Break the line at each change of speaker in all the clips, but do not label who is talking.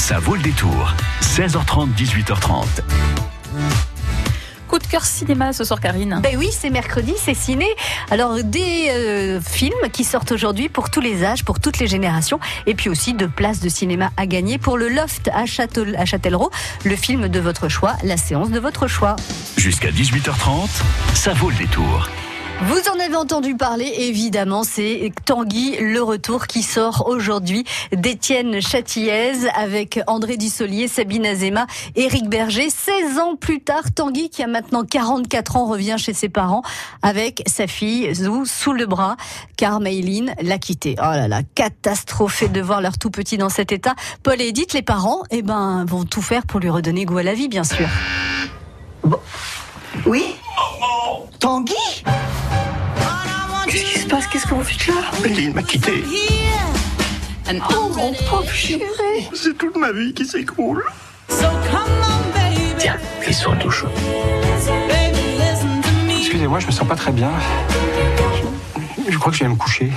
Ça vaut le détour. 16h30, 18h30.
Coup de cœur cinéma ce soir, Karine.
Ben oui, c'est mercredi, c'est ciné. Alors des euh, films qui sortent aujourd'hui pour tous les âges, pour toutes les générations, et puis aussi de places de cinéma à gagner pour le Loft à, Châtel à Châtellerault, le film de votre choix, la séance de votre choix.
Jusqu'à 18h30, ça vaut le détour.
Vous en avez entendu parler, évidemment, c'est Tanguy Le Retour qui sort aujourd'hui d'Étienne Châtillaise avec André Dussolier, Sabine Azema, Éric Berger. 16 ans plus tard, Tanguy, qui a maintenant 44 ans, revient chez ses parents avec sa fille Zou sous le bras, car Mayline l'a quitté. Oh là là, catastrophé de voir leur tout petit dans cet état. Paul et Edith, les parents, eh ben, vont tout faire pour lui redonner goût à la vie, bien sûr.
Oui Tanguy? Passe Qu'est-ce que vous faites là
Méline m'a quitté.
Oh mon pauvre chéri
C'est toute ma vie qui s'écroule.
Tiens, glisse-toi tout chaud.
Excusez-moi, je me sens pas très bien. Je, je crois que je vais me coucher.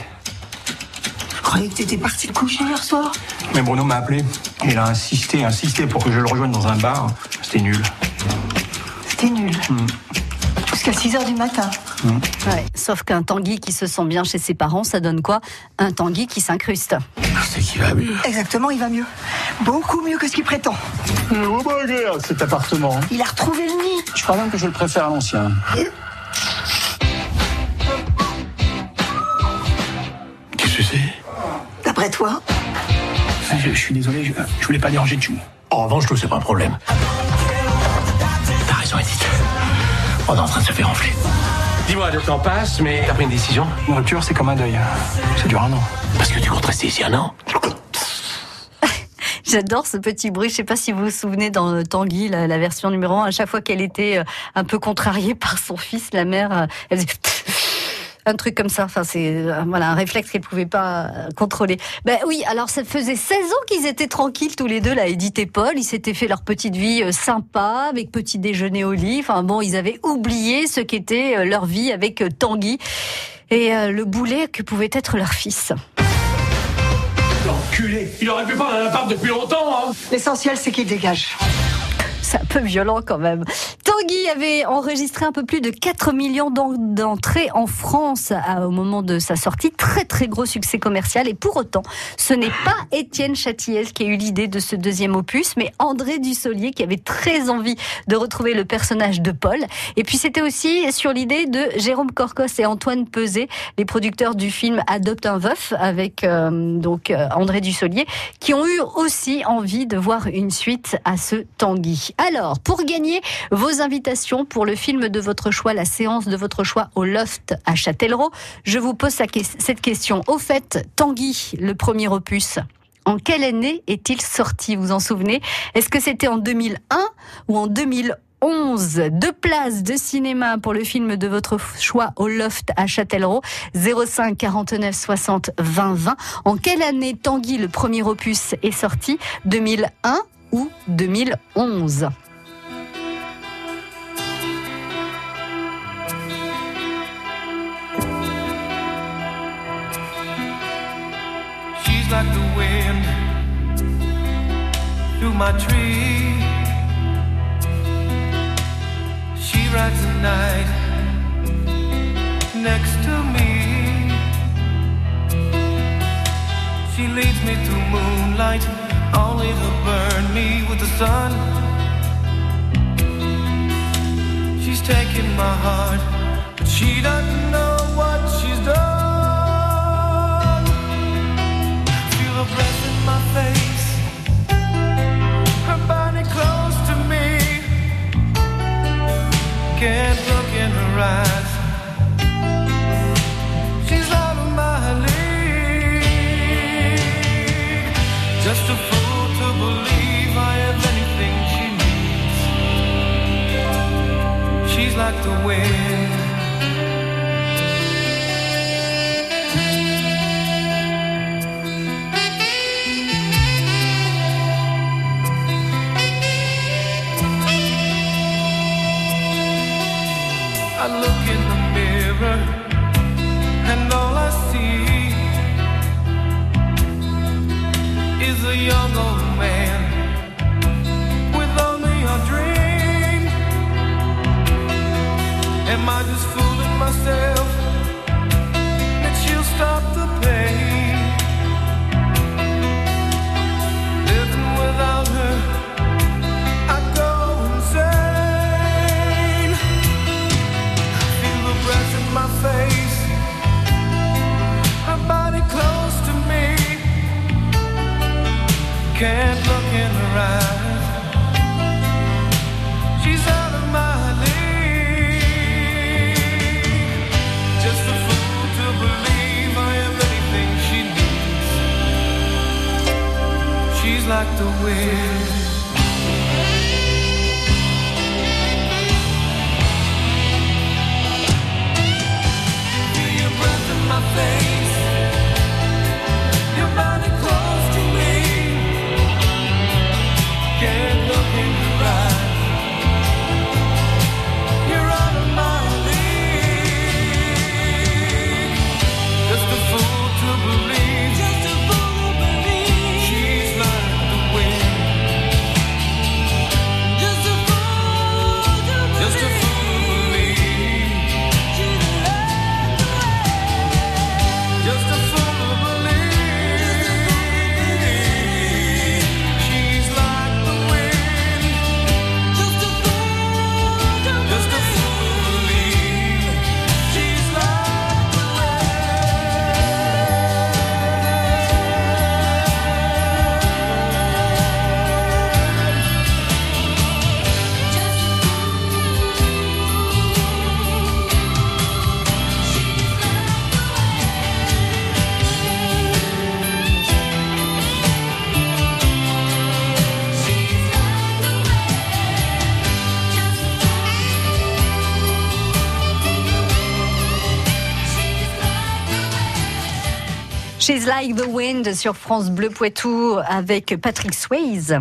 Je croyais que t'étais parti te coucher hier soir.
Mais Bruno m'a appelé. Il a insisté, insisté pour que je le rejoigne dans un bar. C'était nul.
C'était nul. Jusqu'à 6 h du matin.
Ouais, sauf qu'un Tanguy qui se sent bien chez ses parents, ça donne quoi? Un Tanguy qui s'incruste.
C'est qui va mieux.
Exactement, il va mieux. Beaucoup mieux que ce qu'il prétend.
Oh bah regarde cet appartement.
Il a retrouvé le nid.
Je crois même que je le préfère à l'ancien.
Qu'est-ce que c'est?
D'après toi?
Je, je suis désolé, je, je voulais pas déranger de
En revanche, tout, c'est pas un problème. T'as raison, Edith. On est en train de se faire enfler. Dis-moi, le temps passe, mais t'as pris une décision
Une rupture, c'est comme un deuil. Ça dure un an.
Parce que tu comptes rester ici un an
J'adore ce petit bruit. Je sais pas si vous vous souvenez dans euh, Tanguy, la, la version numéro 1, à chaque fois qu'elle était euh, un peu contrariée par son fils, la mère, euh, elle faisait un truc comme ça. Enfin, c'est euh, voilà un réflexe qu'elle pouvait pas euh, contrôler. Ben oui, alors ça faisait 16 ans qu'ils étaient tranquilles tous les deux, là, Edith et Paul. Ils s'étaient fait leur petite vie euh, sympa avec petit déjeuner au lit. Enfin bon, ils avaient oublié ce qu'était leur vie avec Tanguy et euh, le boulet que pouvait être leur fils.
L'enculé Il aurait pu prendre un appart depuis longtemps, hein
L'essentiel, c'est qu'il dégage.
C'est un peu violent quand même. Tanguy avait enregistré un peu plus de 4 millions d'en- d'entrées en France au moment de sa sortie. Très très gros succès commercial. Et pour autant, ce n'est pas Étienne Châtillaise qui a eu l'idée de ce deuxième opus, mais André Dussolier qui avait très envie de retrouver le personnage de Paul. Et puis c'était aussi sur l'idée de Jérôme Corcos et Antoine Peset, les producteurs du film Adopte un veuf avec euh, donc euh, André Dussolier, qui ont eu aussi envie de voir une suite à ce Tanguy. Alors, pour gagner vos invitations pour le film de votre choix, la séance de votre choix au Loft à Châtellerault, je vous pose cette question. Au fait, Tanguy, le premier opus, en quelle année est-il sorti Vous en souvenez? Est-ce que c'était en 2001 ou en 2011 Deux places de cinéma pour le film de votre choix au Loft à Châtellerault. 05 49 60 20 20. En quelle année Tanguy, le premier opus, est sorti? 2001 ou 2011
She's like the wind through my tree. She rides the night next to me. She leads me to moonlight, only to burn me with the sun. She's taking my heart, but she doesn't know what she's done. Feel her breath in my face, I look in the mirror and all I see is a young old man with only a dream. Am I just fooling myself? She's Like the Wind
sur France Bleu Poitou avec Patrick Swayze.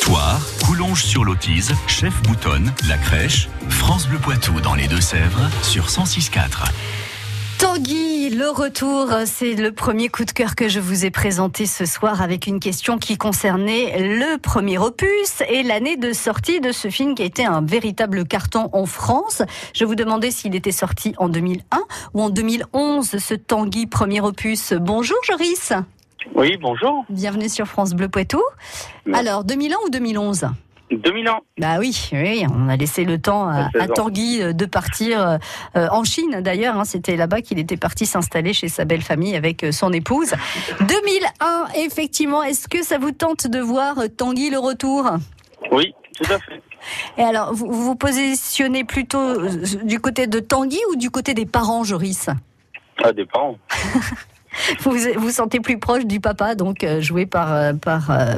Toire, Coulonges sur l'Autise, Chef Boutonne, La Crèche, France Bleu Poitou dans les Deux-Sèvres sur 106.4.
Tanguy, le retour, c'est le premier coup de cœur que je vous ai présenté ce soir avec une question qui concernait le premier opus et l'année de sortie de ce film qui a été un véritable carton en France. Je vous demandais s'il était sorti en 2001 ou en 2011, ce Tanguy premier opus. Bonjour Joris,
Oui, bonjour.
bienvenue sur France Bleu Poitou. Alors, 2001 ou 2011
2000 ans.
Bah oui, oui, on a laissé le temps à, Tanguy euh, de partir euh, en Chine d'ailleurs. hein, C'était là-bas qu'il était parti s'installer chez sa belle famille avec euh, son épouse. 2001, effectivement. Est-ce que ça vous tente de voir euh, Tanguy le retour?
Oui, tout à fait.
Et alors, vous vous positionnez plutôt euh, du côté de Tanguy ou du côté des parents, Joris?
Ça dépend.
vous vous sentez plus proche du papa, donc euh, joué par, euh, par euh,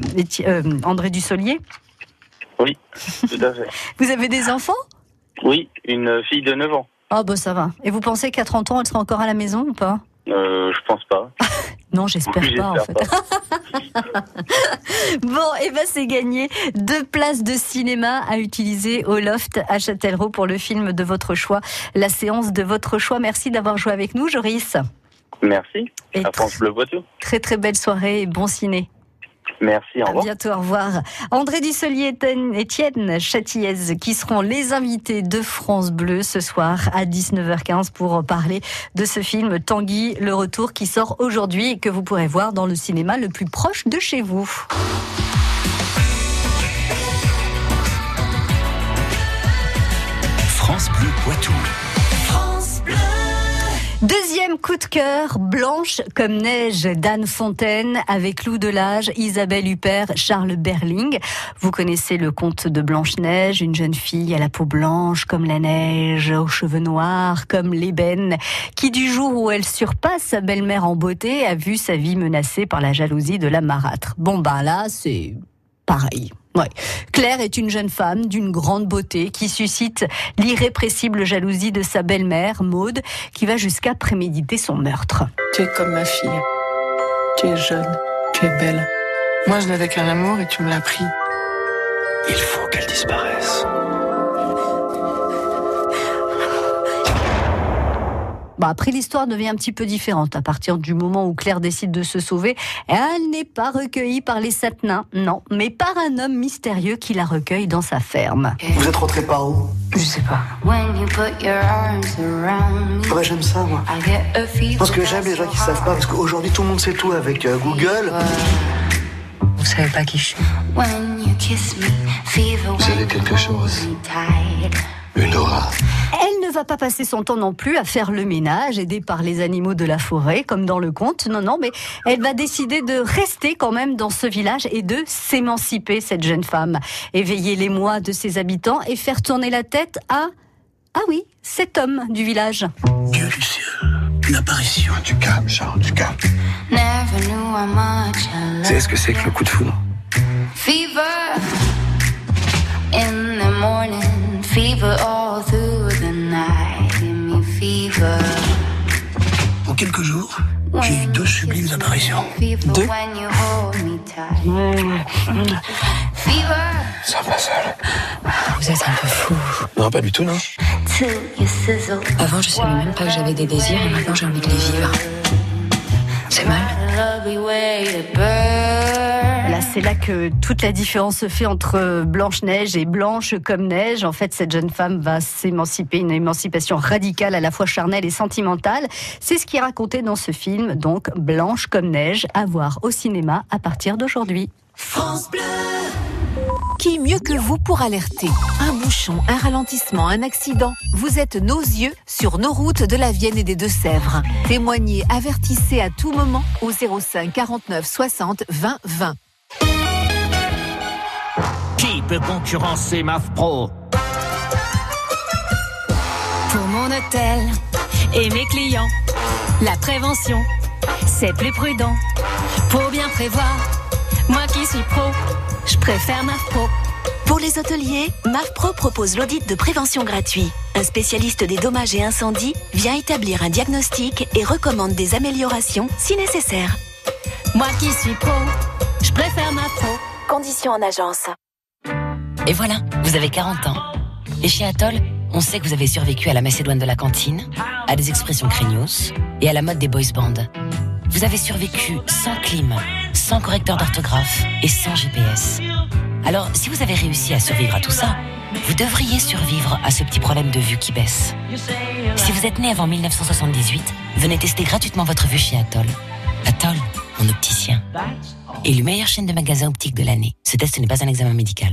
euh, André Dussolier?
Oui, tout à fait.
Vous avez des enfants?
Oui, une fille de 9 ans.
Oh, bah ça va. Et vous pensez qu'à 30 ans, elle sera encore à la maison ou pas?
Euh, je pense pas.
Non, j'espère
Oui,
pas en fait. bon, et ben c'est gagné. Deux places de cinéma à utiliser au Loft à Châtellerault pour le film de votre choix, la séance de votre choix. Merci d'avoir joué avec nous, Joris.
Merci.
Et
À France Bleu Poitou.
très très belle soirée et bon ciné.
Merci, au
À
revoir.
bientôt, au revoir. André Dussolier et Étienne Châtillaise qui seront les invités de France Bleu ce soir à 19h15 pour parler de ce film Tanguy, le retour qui sort aujourd'hui et que vous pourrez voir dans le cinéma le plus proche de chez vous.
France Bleu Poitou.
Deuxième coup de cœur, Blanche comme neige d'Anne Fontaine avec Lou Delage, Isabelle Huppert, Charles Berling. Vous connaissez le conte de Blanche-Neige, une jeune fille à la peau blanche comme la neige, aux cheveux noirs comme l'ébène, qui du jour où elle surpasse sa belle-mère en beauté a vu sa vie menacée par la jalousie de la marâtre. Bon ben là, c'est pareil. Ouais. Claire est une jeune femme d'une grande beauté qui suscite l'irrépressible jalousie de sa belle-mère, Maude, qui va jusqu'à préméditer son meurtre.
Tu es comme ma fille. Tu es jeune, tu es belle. Moi, je n'avais qu'un amour et tu me l'as pris.
Il faut qu'elle disparaisse.
Bon, après, l'histoire devient un petit peu différente. À partir du moment où Claire décide de se sauver, elle n'est pas recueillie par les sept nains, non, mais par un homme mystérieux qui la recueille dans sa ferme.
Vous êtes rentré par où?
Je sais pas.
Ouais, j'aime ça, moi. Parce que j'aime les gens qui savent pas, parce qu'aujourd'hui tout le monde sait tout avec euh, Google.
Vous savez pas qui je suis.
Vous avez quelque chose? Une aura.
Elle ne va pas passer son temps non plus à faire le ménage, aidée par les animaux de la forêt, comme dans le conte. Non, non, mais elle va décider de rester quand même dans ce village et de s'émanciper, cette jeune femme. Éveiller les mois de ses habitants et faire tourner la tête à... Ah oui, cet homme du village.
Dieu du ciel, une apparition. Du calme, Charles, du calme. Savez ce que c'est que le coup de foudre? Quelques jours, j'ai eu deux sublimes apparitions.
Fever
Sympa seul.
Vous êtes un peu fou.
Non, pas du tout, non.
Avant, je savais même pas que j'avais des désirs et maintenant j'ai envie de les vivre. C'est mal.
C'est là que toute la différence se fait entre Blanche-Neige et Blanche comme neige. En fait, cette jeune femme va s'émanciper, une émancipation radicale, à la fois charnelle et sentimentale. C'est ce qui est raconté dans ce film, donc Blanche comme neige, à voir au cinéma à partir d'aujourd'hui.
Qui mieux que vous pour alerter? Un bouchon, un ralentissement, un accident Vous êtes nos yeux sur nos routes de la Vienne et des Deux-Sèvres. Témoignez, avertissez à tout moment au 05 49 60 20 20.
Qui peut concurrencer MAF Pro
Pour mon hôtel et mes clients, la prévention, c'est plus prudent. Pour bien prévoir, moi qui suis pro, je préfère ma pro.
Pour les hôteliers, MAFPRO propose l'audit de prévention gratuit. Un spécialiste des dommages et incendies vient établir un diagnostic et recommande des améliorations si nécessaire.
Moi qui suis pro, je préfère ma pro.
Conditions en agence.
Et voilà, vous avez 40 ans. Et chez Atoll, on sait que vous avez survécu à la Macédoine de la cantine, à des expressions craignos et à la mode des boys bands. Vous avez survécu sans clim, sans correcteur d'orthographe et sans GPS. Alors, si vous avez réussi à survivre à tout ça, vous devriez survivre à ce petit problème de vue qui baisse. Si vous êtes né avant 1978, venez tester gratuitement votre vue chez Atoll. Atoll, mon opticien. Élu meilleure chaîne de magasins optiques de l'année. Ce test n'est pas un examen médical.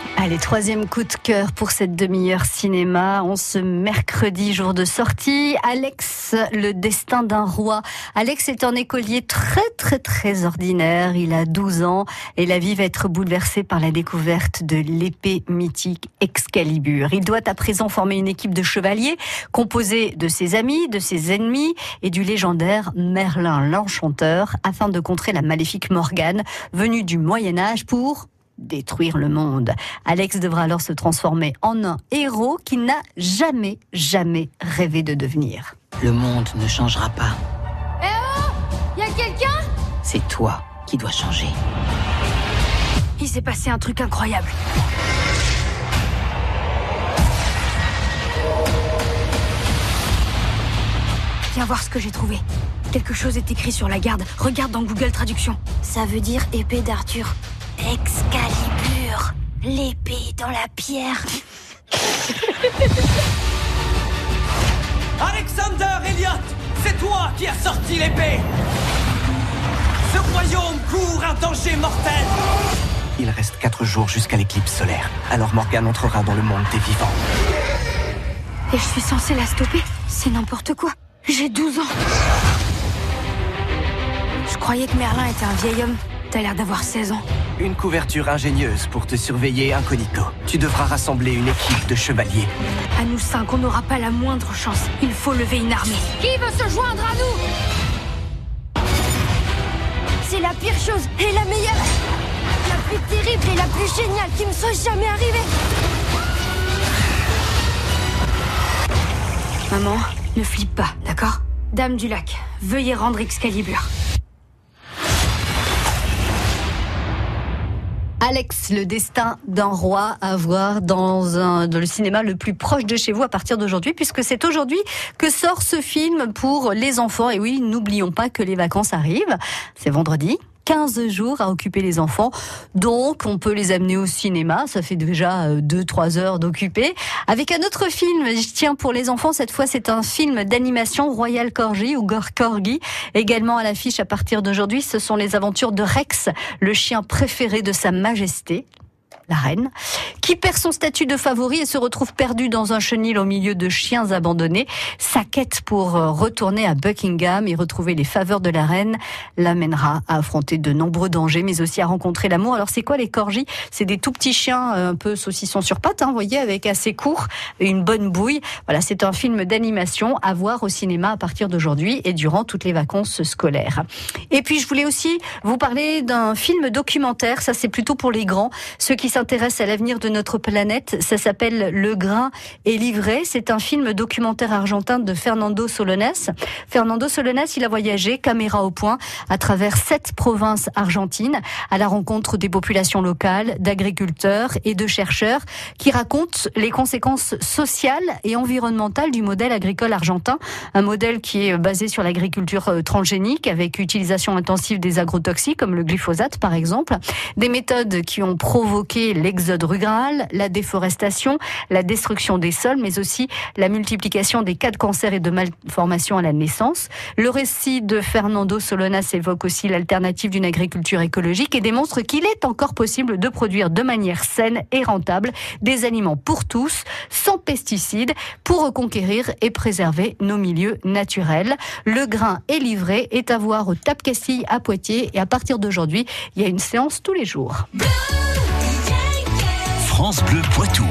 Allez, troisième coup de cœur pour cette demi-heure cinéma. On ce mercredi, jour de sortie. Alex, le destin d'un roi. Alex est un écolier très, très, très ordinaire. Il a 12 ans et la vie va être bouleversée par la découverte de l'épée mythique Excalibur. Il doit à présent former une équipe de chevaliers composée de ses amis, de ses ennemis et du légendaire Merlin l'Enchanteur afin de contrer la maléfique Morgane venue du Moyen-Âge pour détruire le monde. Alex devra alors se transformer en un héros qu'il n'a jamais, jamais rêvé de devenir.
Le monde ne changera pas.
Eh oh Y'a quelqu'un?
C'est toi qui dois changer.
Il s'est passé un truc incroyable. Viens voir ce que j'ai trouvé. Quelque chose est écrit sur la garde. Regarde dans Google Traduction.
Ça veut dire épée d'Arthur. Excalibur, l'épée dans la pierre.
Alexander Elliot, c'est toi qui as sorti l'épée Ce royaume court un danger mortel
Il reste quatre jours jusqu'à l'éclipse solaire. Alors Morgane entrera dans le monde des vivants.
Et je suis censée la stopper? C'est n'importe quoi. J'ai 12 ans. Je croyais que Merlin était un vieil homme. T'as l'air d'avoir 16 ans.
Une couverture ingénieuse pour te surveiller incognito. Tu devras rassembler une équipe de chevaliers.
À nous cinq, on n'aura pas la moindre chance. Il faut lever une armée. Qui veut se joindre à nous?
C'est la pire chose et la meilleure. La plus terrible et la plus géniale qui me soit jamais arrivée.
Maman, ne flippe pas, d'accord? Dame du lac, veuillez rendre Excalibur.
Alex, le destin d'un roi à voir dans, un, dans le cinéma le plus proche de chez vous à partir d'aujourd'hui, puisque c'est aujourd'hui que sort ce film pour les enfants. Et oui, n'oublions pas que les vacances arrivent. C'est vendredi. 15 jours à occuper les enfants. Donc, on peut les amener au cinéma. Ça fait déjà 2-3 heures d'occuper. Avec un autre film, je tiens pour les enfants. Cette fois, c'est un film d'animation Royal Corgi ou Gor Corgi. Également à l'affiche à partir d'aujourd'hui, ce sont les aventures de Rex, le chien préféré de Sa Majesté la reine, qui perd son statut de favori et se retrouve perdu dans un chenil au milieu de chiens abandonnés. Sa quête pour euh, retourner à Buckingham et retrouver les faveurs de la reine l'amènera à affronter de nombreux dangers, mais aussi à rencontrer l'amour. Alors c'est quoi les corgis? C'est des tout petits chiens euh, un peu saucissons sur pattes, hein, vous voyez, avec assez court et une bonne bouille. Voilà, c'est un film d'animation à voir au cinéma à partir d'aujourd'hui et durant toutes les vacances scolaires. Et puis je voulais aussi vous parler d'un film documentaire. Ça c'est plutôt pour les grands, ceux qui s'intéresse à l'avenir de notre planète. Ça s'appelle Le grain est livré. C'est un film documentaire argentin de Fernando Solones. Fernando Solones, il a voyagé, caméra au point, à travers sept provinces argentines, à la rencontre des populations locales, d'agriculteurs et de chercheurs qui racontent les conséquences sociales et environnementales du modèle agricole argentin. Un modèle qui est basé sur l'agriculture euh, transgénique avec utilisation intensive des agrotoxiques comme le glyphosate par exemple. Des méthodes qui ont provoqué l'exode rural, la déforestation, la destruction des sols, mais aussi la multiplication des cas de cancer et de malformation à la naissance. Le récit de Fernando Solonas évoque aussi l'alternative d'une agriculture écologique et démontre qu'il est encore possible de produire de manière saine et rentable des aliments pour tous, sans pesticides, pour reconquérir et préserver nos milieux naturels. Le grain est livré, est à voir au Tap Castille à Poitiers et à partir d'aujourd'hui, il y a une séance tous les jours.
France Bleu Poitou.